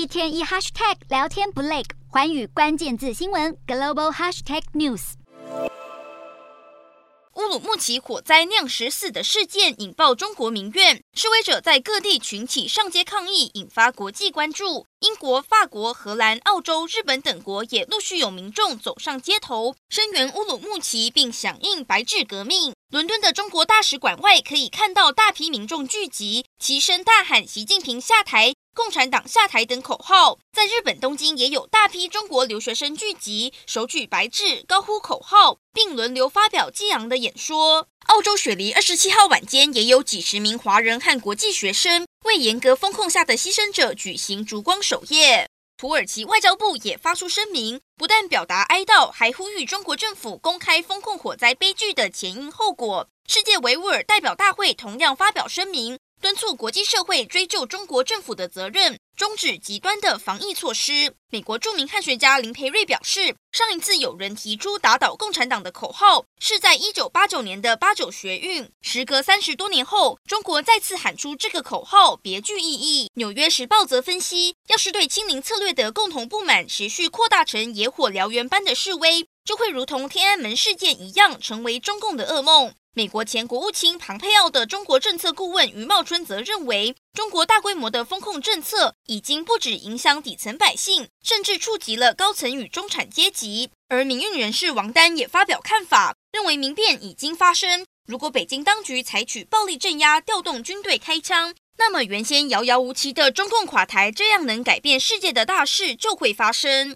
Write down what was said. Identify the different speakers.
Speaker 1: 一天一 hashtag 聊天不累，环宇关键字新闻 global hashtag news。
Speaker 2: 乌鲁木齐火灾酿十四的事件引爆中国民怨，示威者在各地群起上街抗议，引发国际关注。英国、法国、荷兰、澳洲、日本等国也陆续有民众走上街头，声援乌鲁木齐，并响应“白纸革命”。伦敦的中国大使馆外可以看到大批民众聚集，齐声大喊“习近平下台”。共产党下台等口号，在日本东京也有大批中国留学生聚集，手举白纸，高呼口号，并轮流发表激昂的演说。澳洲雪梨二十七号晚间，也有几十名华人和国际学生为严格封控下的牺牲者举行烛光守夜。土耳其外交部也发出声明，不但表达哀悼，还呼吁中国政府公开封控火灾悲剧的前因后果。世界维吾尔代表大会同样发表声明。敦促国际社会追究中国政府的责任，终止极端的防疫措施。美国著名汉学家林培瑞表示，上一次有人提出打倒共产党的口号，是在一九八九年的八九学运。时隔三十多年后，中国再次喊出这个口号，别具意义。纽约时报则分析，要是对清零策略的共同不满持续扩大成野火燎原般的示威，就会如同天安门事件一样，成为中共的噩梦。美国前国务卿庞佩奥的中国政策顾问余茂春则认为，中国大规模的封控政策已经不止影响底层百姓，甚至触及了高层与中产阶级。而民运人士王丹也发表看法，认为民变已经发生。如果北京当局采取暴力镇压，调动军队开枪，那么原先遥遥无期的中共垮台这样能改变世界的大事就会发生。